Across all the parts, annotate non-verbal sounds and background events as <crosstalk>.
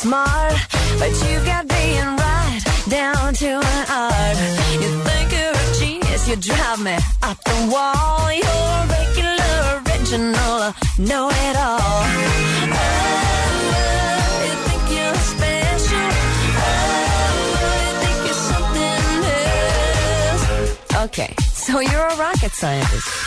smart, but you've got being right down to an art. You think you're a genius, you drive me up the wall. You're regular, original, uh, know it all. Uh, you think you're special? Uh, you think you're something else? Okay, so you're a rocket scientist.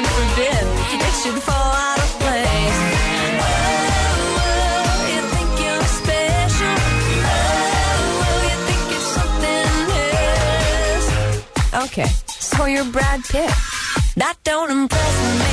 even forgive, it should fall out of place. Oh, oh, okay, so you're Brad Pitt. That don't impress me.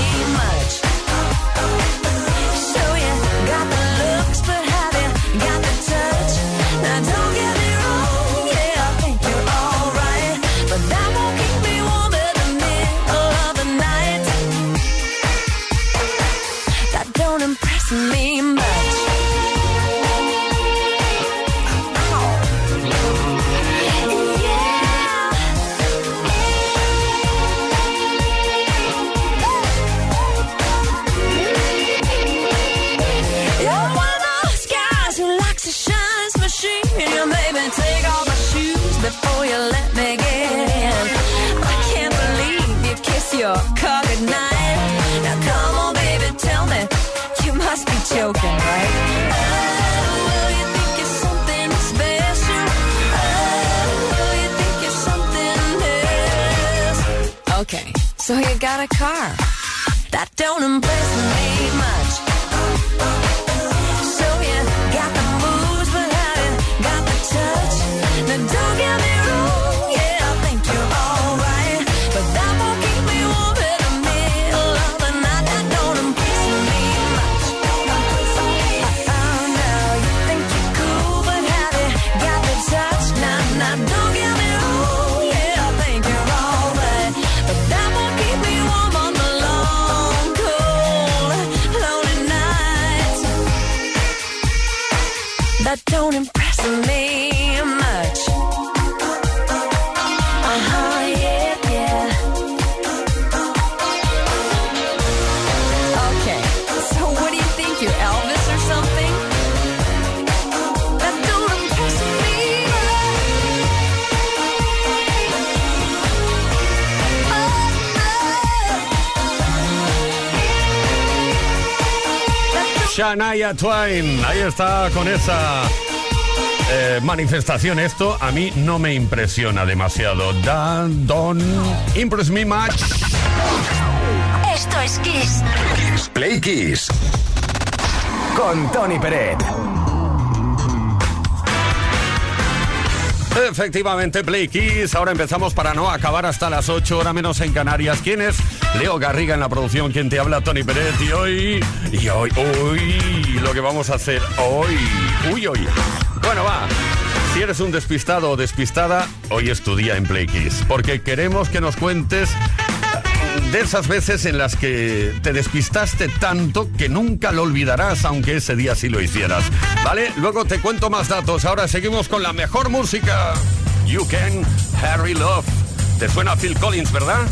Got a car. Shania Twain, ahí está con esa eh, manifestación. Esto a mí no me impresiona demasiado. Dan, don't impress me much. Esto es Kiss. Kiss Play Kiss. Con Tony Peret. Efectivamente, Play Kiss. Ahora empezamos para no acabar hasta las 8 horas menos en Canarias. ¿Quién es? Leo Garriga en la producción. ¿Quién te habla? Tony Pérez. Y hoy, y hoy, hoy, lo que vamos a hacer hoy. Uy, hoy. Bueno, va. Si eres un despistado o despistada, hoy es tu día en Play Kiss. Porque queremos que nos cuentes de esas veces en las que te despistaste tanto que nunca lo olvidarás, aunque ese día sí lo hicieras. ¿Vale? Luego te cuento más datos. Ahora seguimos con la mejor música. You Can, Harry Love. ¿Te suena Phil Collins, verdad?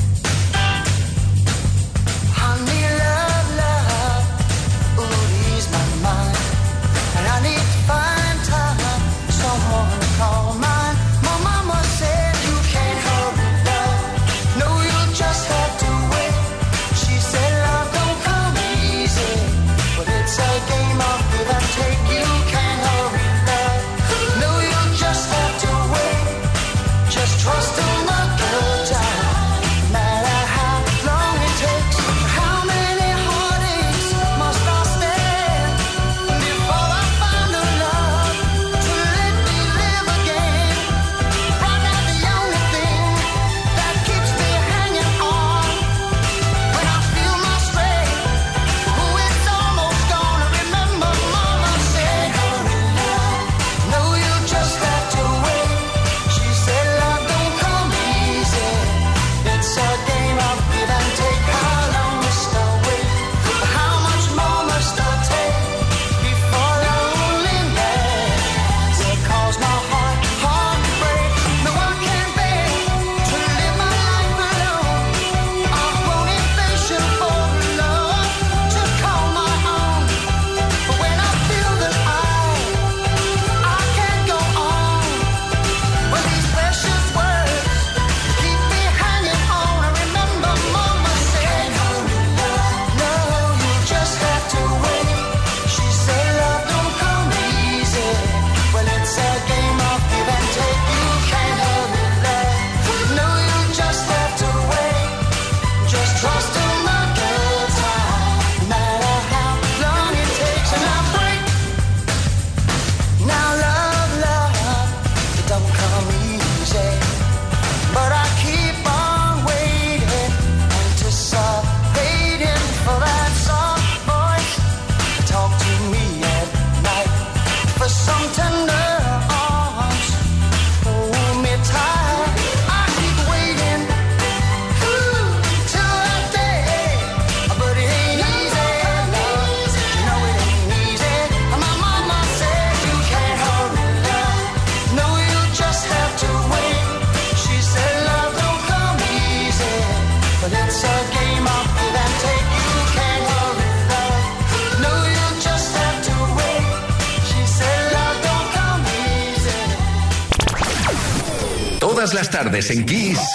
tardes en Kiss.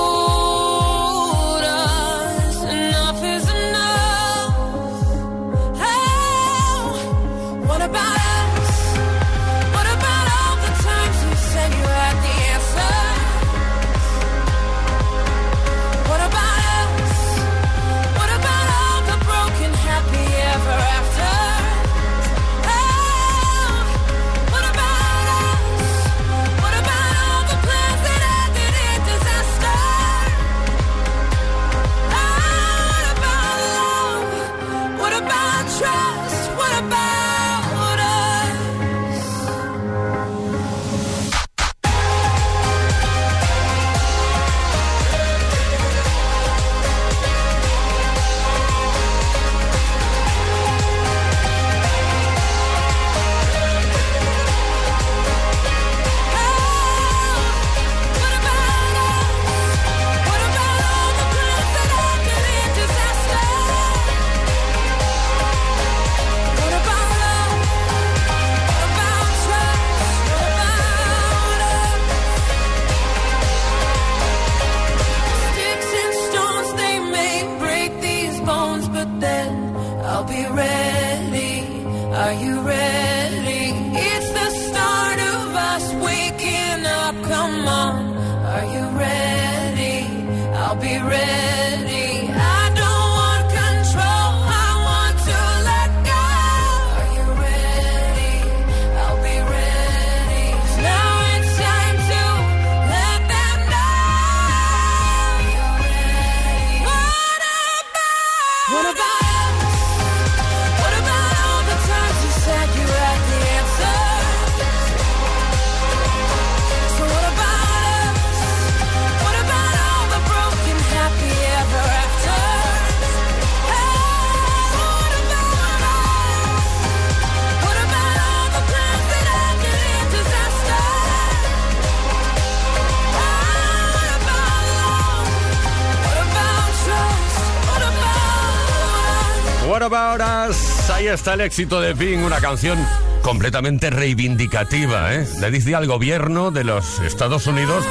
Ahí está el éxito de Pink, una canción completamente reivindicativa. ¿eh? Le dice al gobierno de los Estados Unidos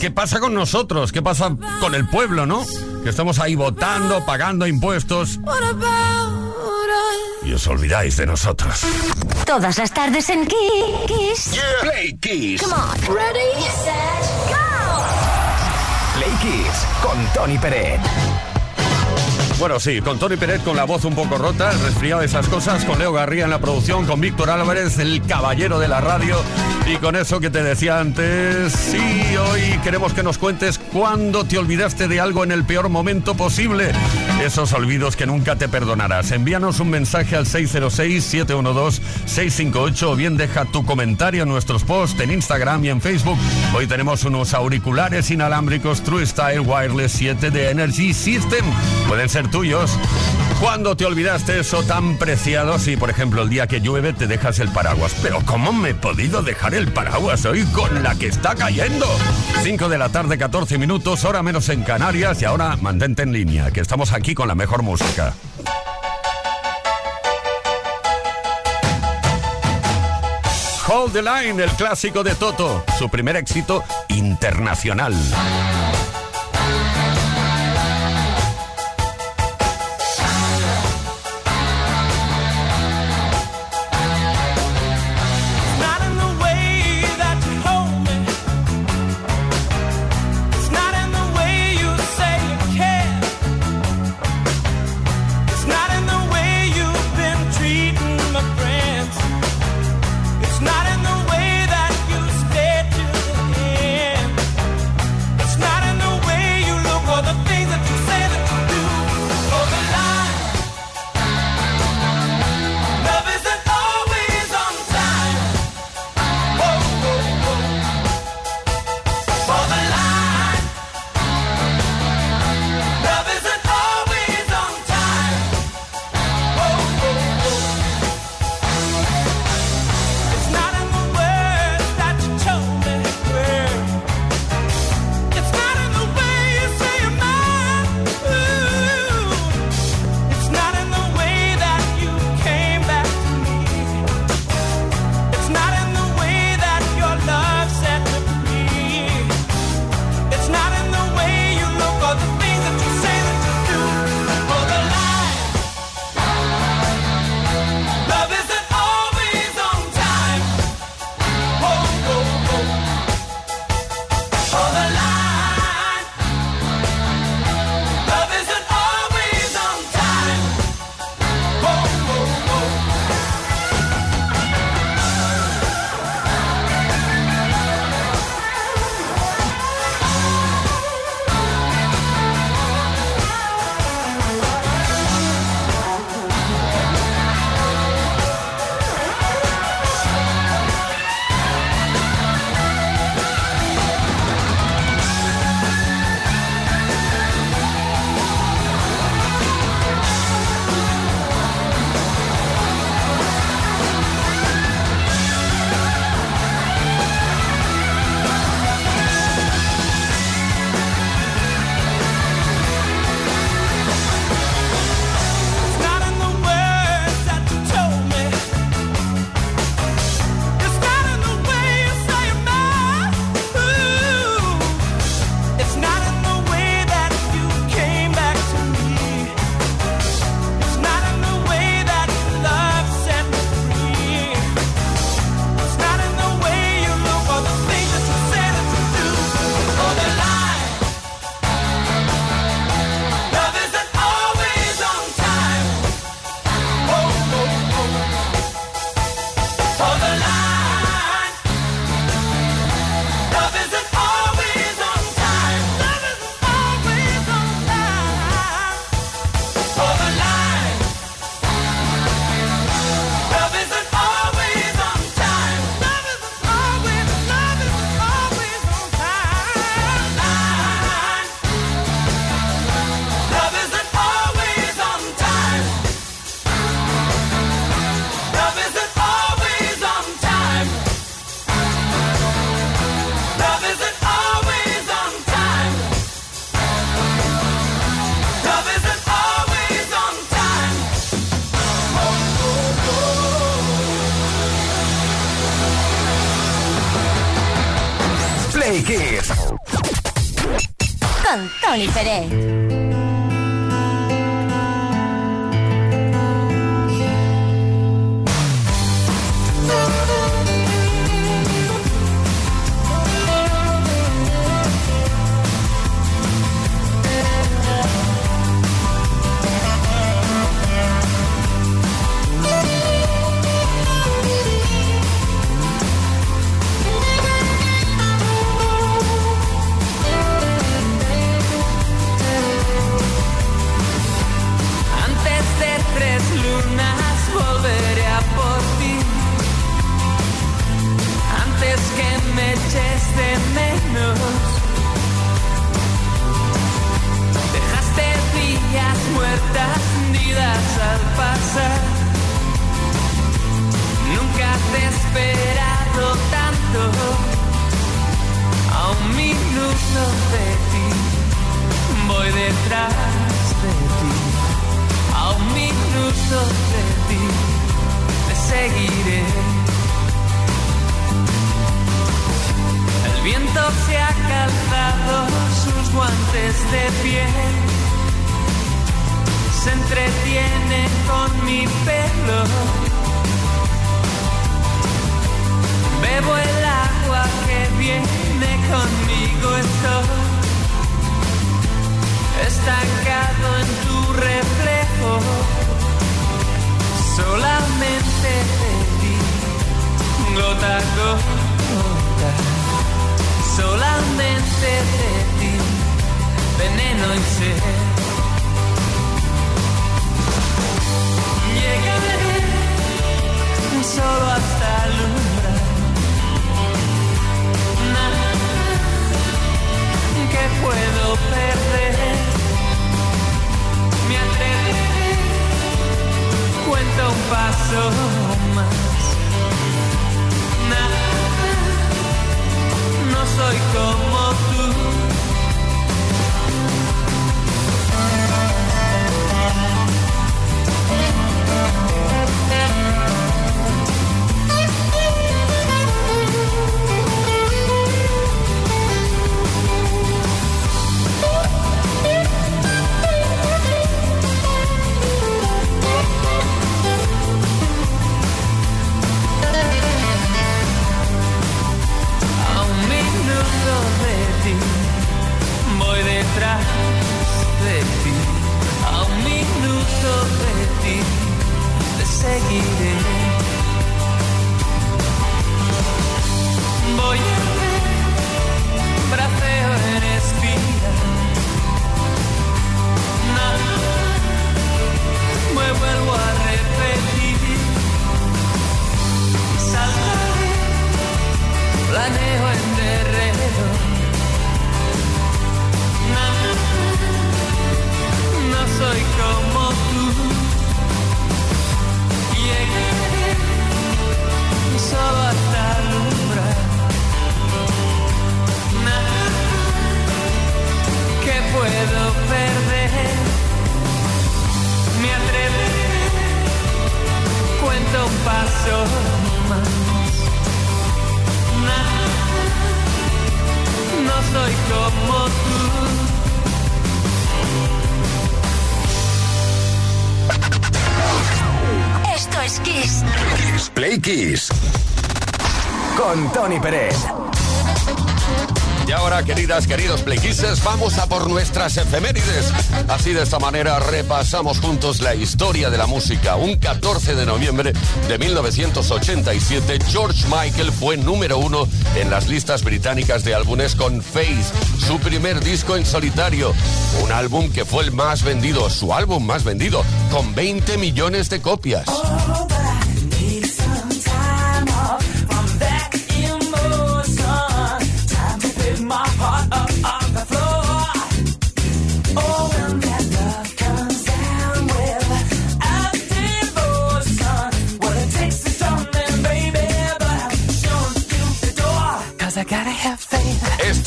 qué pasa con nosotros, qué pasa con el pueblo, ¿no? Que estamos ahí votando, pagando impuestos. Y os olvidáis de nosotros. Todas las tardes en Kiss. Play Kiss. Come on. Ready, set, go. Play Kiss con Tony Pérez. Bueno, sí, con Tony Pérez con la voz un poco rota, resfriado, esas cosas, con Leo Garría en la producción, con Víctor Álvarez, el caballero de la radio, y con eso que te decía antes, sí, hoy queremos que nos cuentes cuándo te olvidaste de algo en el peor momento posible. Esos olvidos que nunca te perdonarás. Envíanos un mensaje al 606-712-658 o bien deja tu comentario en nuestros posts en Instagram y en Facebook. Hoy tenemos unos auriculares inalámbricos True Style Wireless 7 de Energy System. Pueden ser tuyos. ¿Cuándo te olvidaste eso tan preciado? Si, por ejemplo, el día que llueve te dejas el paraguas. Pero ¿cómo me he podido dejar el paraguas hoy con la que está cayendo? 5 de la tarde, 14 minutos, hora menos en Canarias y ahora mantente en línea, que estamos aquí con la mejor música. Hold the Line, el clásico de Toto, su primer éxito internacional. a un minuto de ti, voy detrás de ti, a un minuto de ti, te seguiré. El viento se ha calzado sus guantes de piel, se entretiene con mi pelo. Bebo el agua que viene conmigo. Estoy estancado en tu reflejo. Solamente de ti, gota a gota. Solamente de ti, veneno y sed. Llegaré solo hasta alumbrar. Nada que puedo perder. Me atreveré, cuento un paso más. Nada, no soy como tú. Efemérides. Así de esta manera repasamos juntos la historia de la música. Un 14 de noviembre de 1987, George Michael fue número uno en las listas británicas de álbumes con Faith, su primer disco en solitario. Un álbum que fue el más vendido, su álbum más vendido, con 20 millones de copias.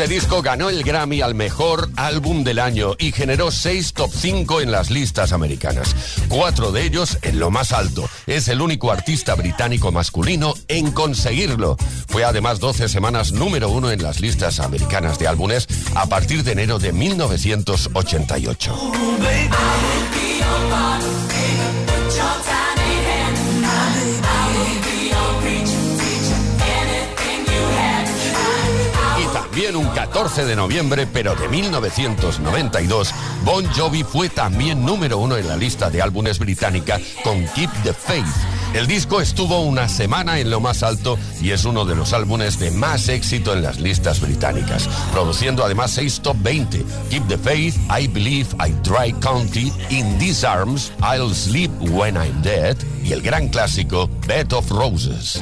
Este disco ganó el Grammy al mejor álbum del año y generó seis top 5 en las listas americanas. Cuatro de ellos en lo más alto. Es el único artista británico masculino en conseguirlo. Fue además 12 semanas número uno en las listas americanas de álbumes a partir de enero de 1988. También un 14 de noviembre, pero de 1992, Bon Jovi fue también número uno en la lista de álbumes británica con Keep the Faith. El disco estuvo una semana en lo más alto y es uno de los álbumes de más éxito en las listas británicas, produciendo además seis top 20. Keep the Faith, I Believe I Dry County, In These Arms, I'll Sleep When I'm Dead y el gran clásico Bed of Roses.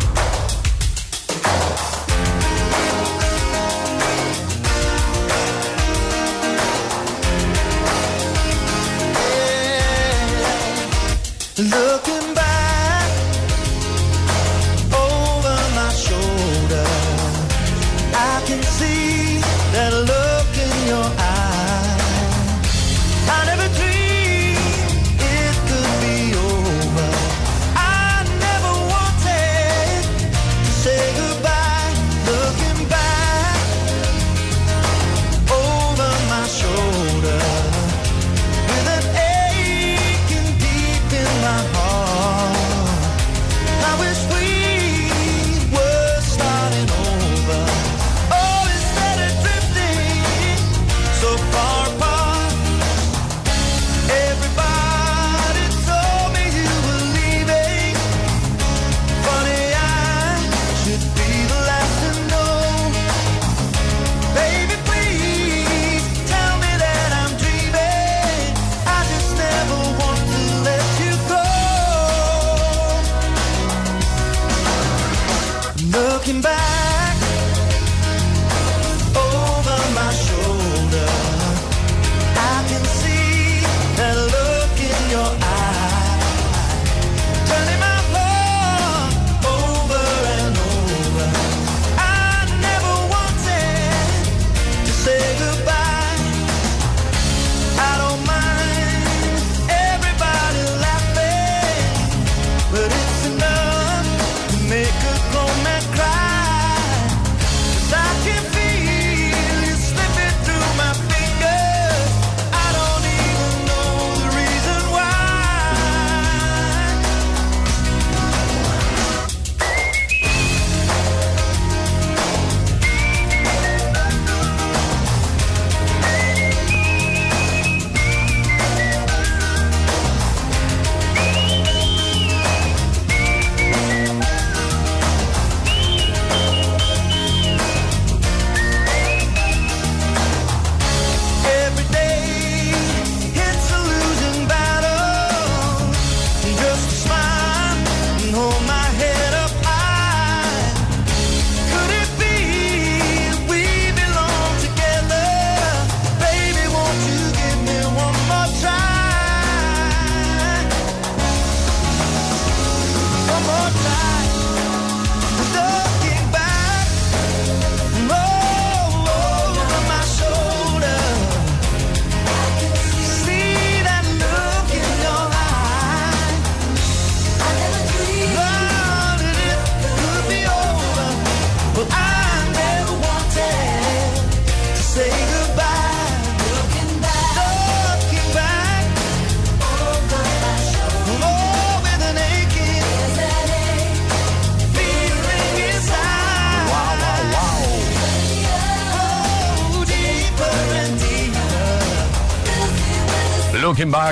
Look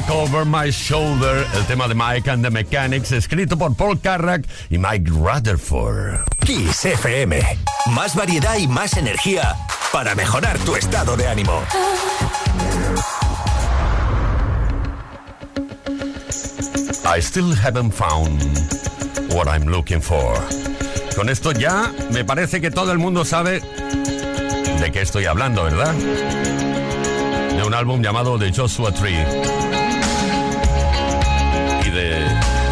Over My Shoulder, el tema de Mike and the Mechanics, escrito por Paul Carrack y Mike Rutherford. Kiss FM. Más variedad y más energía para mejorar tu estado de ánimo. I still haven't found what I'm looking for. Con esto ya me parece que todo el mundo sabe de qué estoy hablando, ¿verdad? De un álbum llamado The Joshua Tree.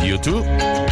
YouTube.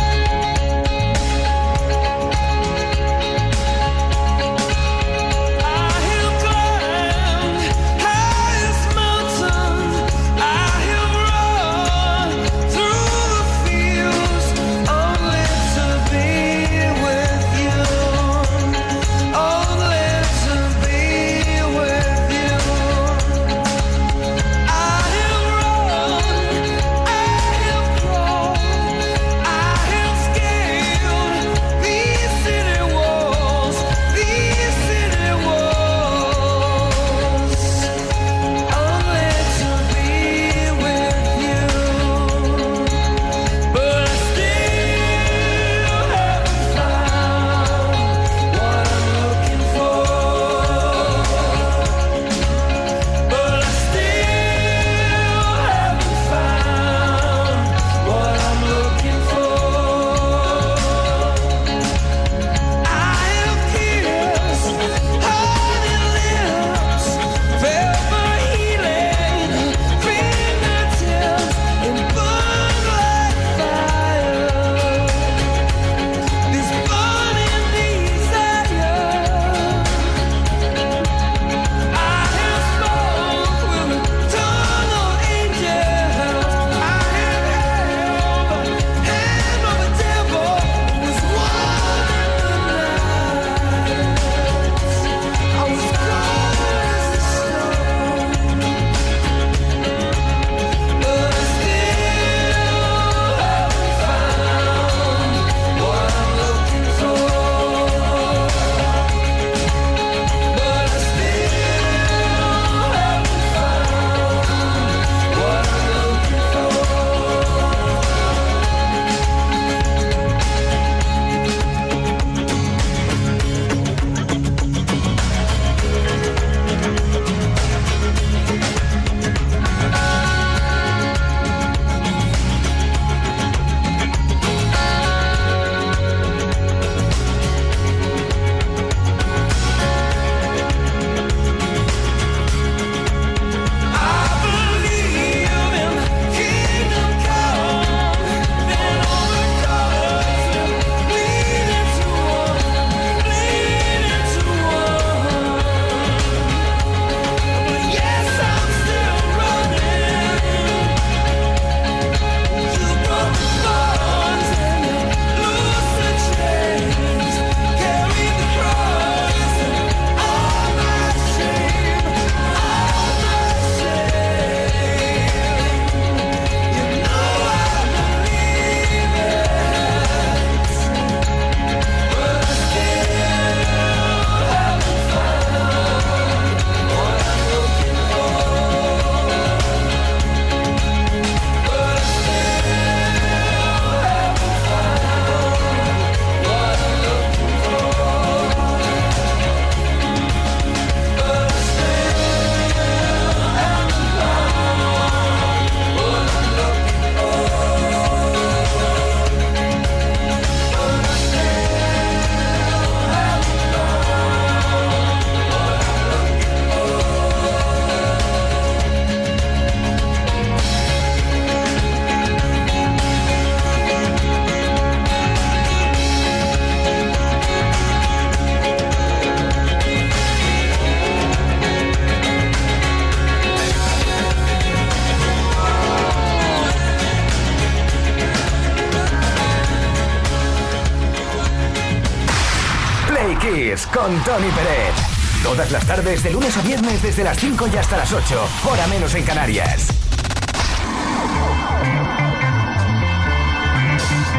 De lunes a viernes, desde las 5 y hasta las 8. Hora menos en Canarias.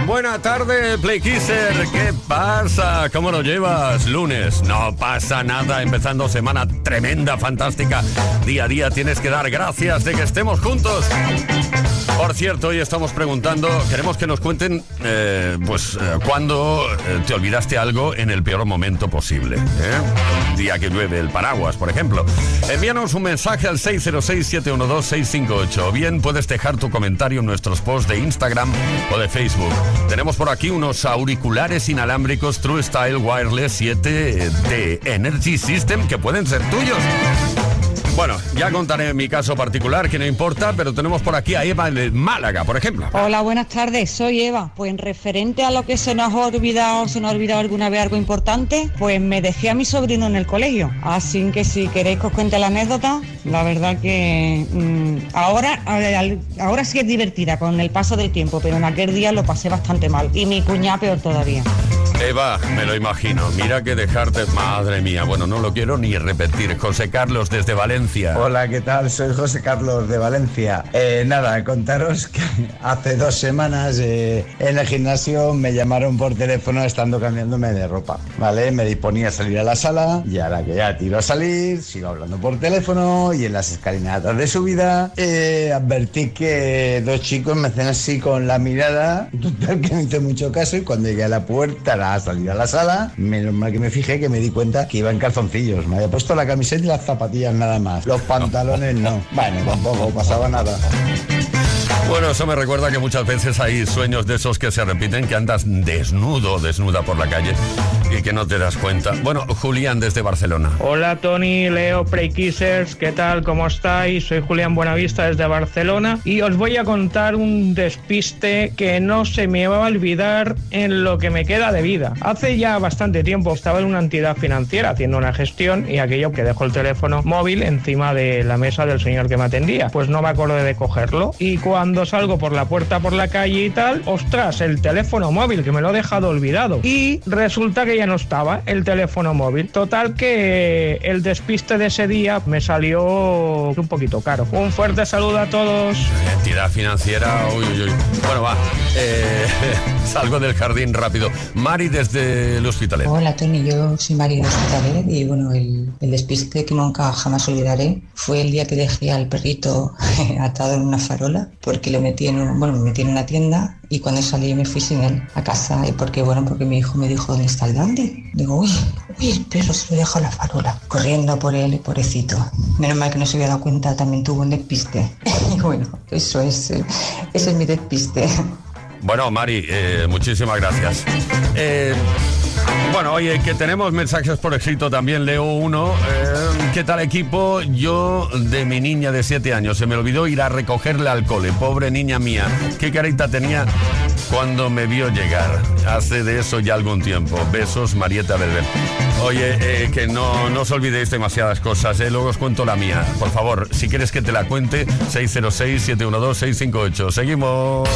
Buena tarde, Play Kisser. ¿Qué pasa? ¿Cómo lo llevas? Lunes. No pasa nada. Empezando semana tremenda, fantástica. Día a día tienes que dar gracias de que estemos juntos. Por cierto, hoy estamos preguntando, queremos que nos cuenten, eh, pues, eh, cuándo eh, te olvidaste algo en el peor momento posible. día que llueve el paraguas, por ejemplo. Envíanos un mensaje al 606-712-658 o bien puedes dejar tu comentario en nuestros posts de Instagram o de Facebook. Tenemos por aquí unos auriculares inalámbricos True Style Wireless 7 de Energy System que pueden ser tuyos. Bueno, ya contaré mi caso particular, que no importa, pero tenemos por aquí a Eva de Málaga, por ejemplo. Hola, buenas tardes, soy Eva. Pues en referente a lo que se nos ha olvidado, se nos ha olvidado alguna vez algo importante, pues me decía mi sobrino en el colegio. Así que si queréis que os cuente la anécdota, la verdad que mm, ahora, ahora sí es divertida con el paso del tiempo, pero en aquel día lo pasé bastante mal. Y mi cuñada peor todavía. Eva, me lo imagino. Mira que dejarte, madre mía. Bueno, no lo quiero ni repetir. José Carlos desde Valencia. Hola, ¿qué tal? Soy José Carlos de Valencia. Eh, nada, contaros que hace dos semanas eh, en el gimnasio me llamaron por teléfono estando cambiándome de ropa, ¿vale? Me disponía a salir a la sala y ahora que ya tiro a salir, sigo hablando por teléfono y en las escalinatas de subida eh, advertí que dos chicos me hacen así con la mirada, total que no hice mucho caso y cuando llegué a la puerta a salir a la sala, menos mal que me fijé que me di cuenta que iba en calzoncillos. Me había puesto la camiseta y las zapatillas nada más. Los pantalones no. Bueno, tampoco pasaba nada. Bueno, eso me recuerda que muchas veces hay sueños de esos que se repiten, que andas desnudo desnuda por la calle y que no te das cuenta. Bueno, Julián desde Barcelona. Hola Tony, Leo, Preykissers, ¿qué tal? ¿Cómo estáis? Soy Julián Buenavista desde Barcelona y os voy a contar un despiste que no se me va a olvidar en lo que me queda de vida. Hace ya bastante tiempo estaba en una entidad financiera haciendo una gestión y aquello que dejó el teléfono móvil encima de la mesa del señor que me atendía. Pues no me acordé de cogerlo y cuando salgo por la puerta por la calle y tal, ostras, el teléfono móvil que me lo he dejado olvidado. Y resulta que ya no estaba el teléfono móvil. Total que el despiste de ese día me salió un poquito caro. Un fuerte saludo a todos. Entidad financiera, uy, uy, uy. Bueno, va, eh, <laughs> salgo del jardín rápido. Mari desde el hospitalet. Hola Tony, yo soy María de Hospitalet y bueno, el, el despiste que nunca jamás olvidaré fue el día que dejé al perrito <laughs> atado en una farola porque lo metí en, un- bueno, me metí en una tienda y cuando salí me fui sin él a casa y porque bueno, porque mi hijo me dijo ¿dónde está el dandy? Digo, uy, uy, el perro se lo dejó en la farola, corriendo por él, pobrecito. Menos mal que no se había dado cuenta, también tuvo un despiste. <laughs> y bueno, eso es, eh, ese es mi despiste. Bueno, Mari, eh, muchísimas gracias. Eh, bueno, oye, que tenemos mensajes por escrito también, leo uno. Eh, ¿Qué tal equipo? Yo de mi niña de 7 años, se me olvidó ir a recogerle al cole, pobre niña mía. ¿Qué carita tenía cuando me vio llegar? Hace de eso ya algún tiempo. Besos, Marieta Belver. Oye, eh, que no, no os olvidéis demasiadas cosas, eh, luego os cuento la mía. Por favor, si quieres que te la cuente, 606-712-658. Seguimos.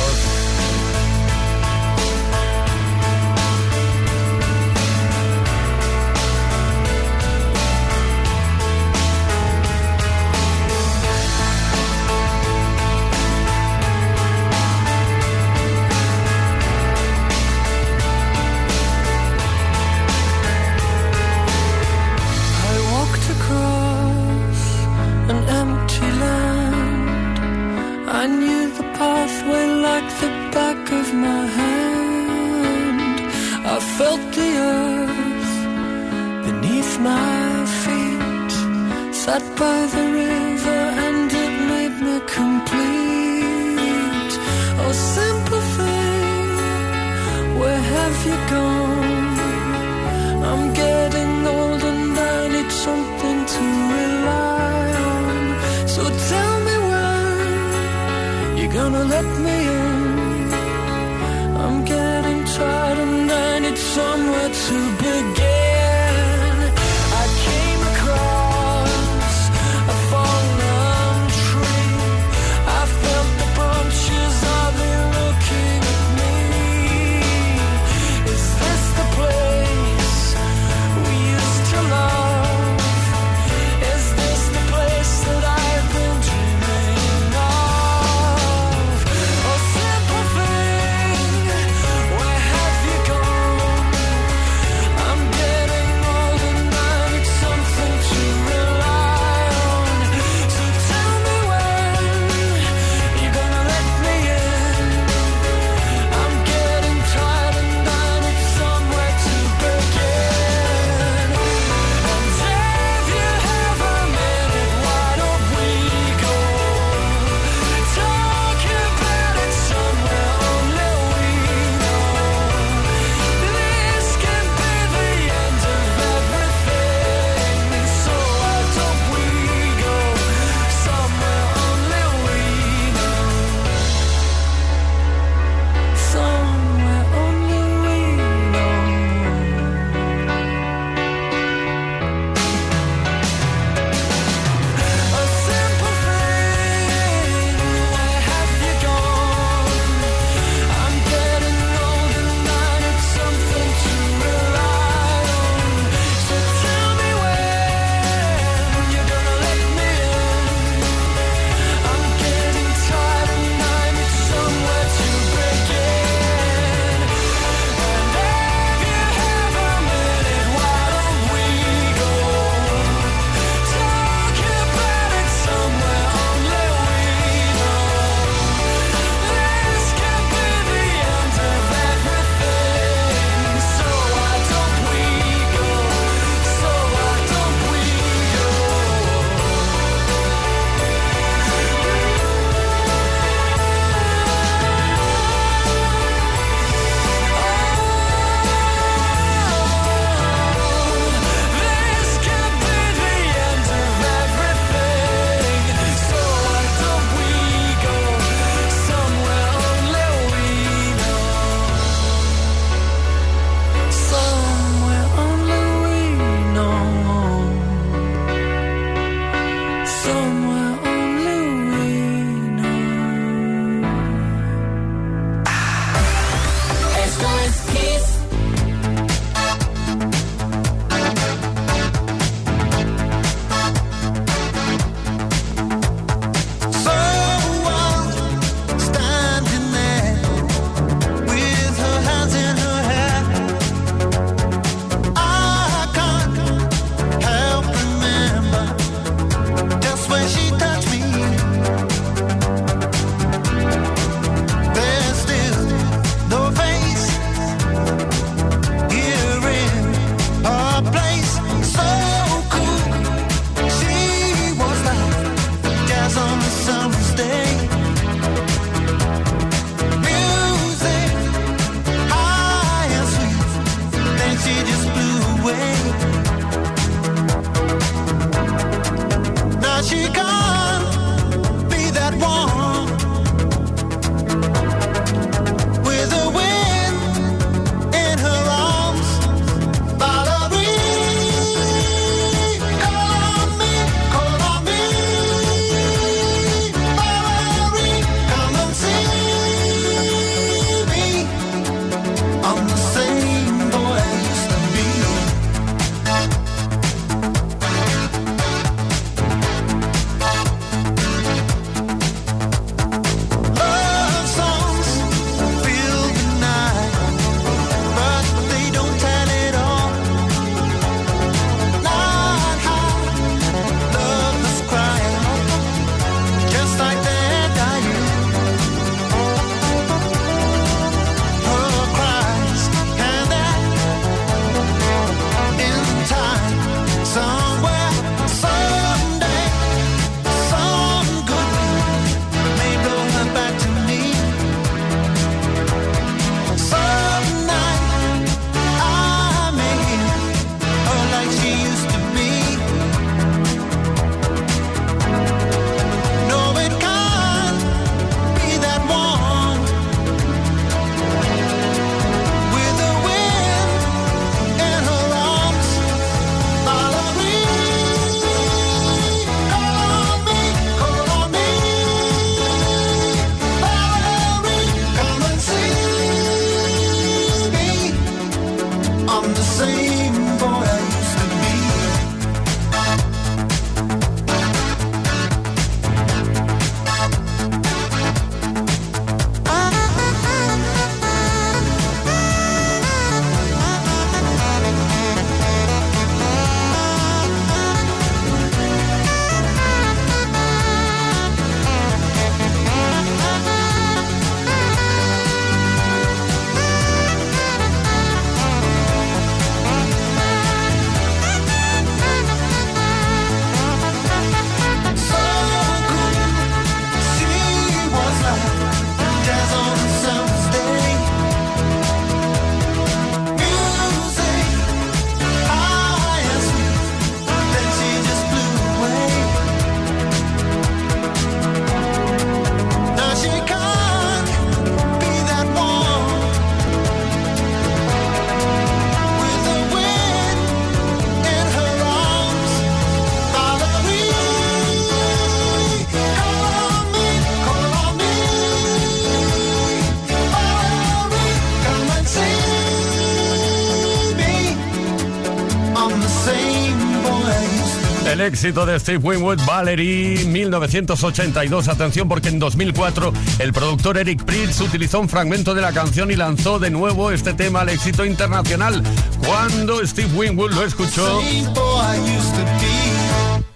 Éxito de Steve Winwood, Valerie, 1982. Atención porque en 2004 el productor Eric Pritz utilizó un fragmento de la canción y lanzó de nuevo este tema al éxito internacional. Cuando Steve Winwood lo escuchó,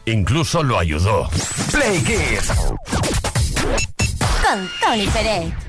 incluso lo ayudó. Play Kiss. Con Tony Pérez.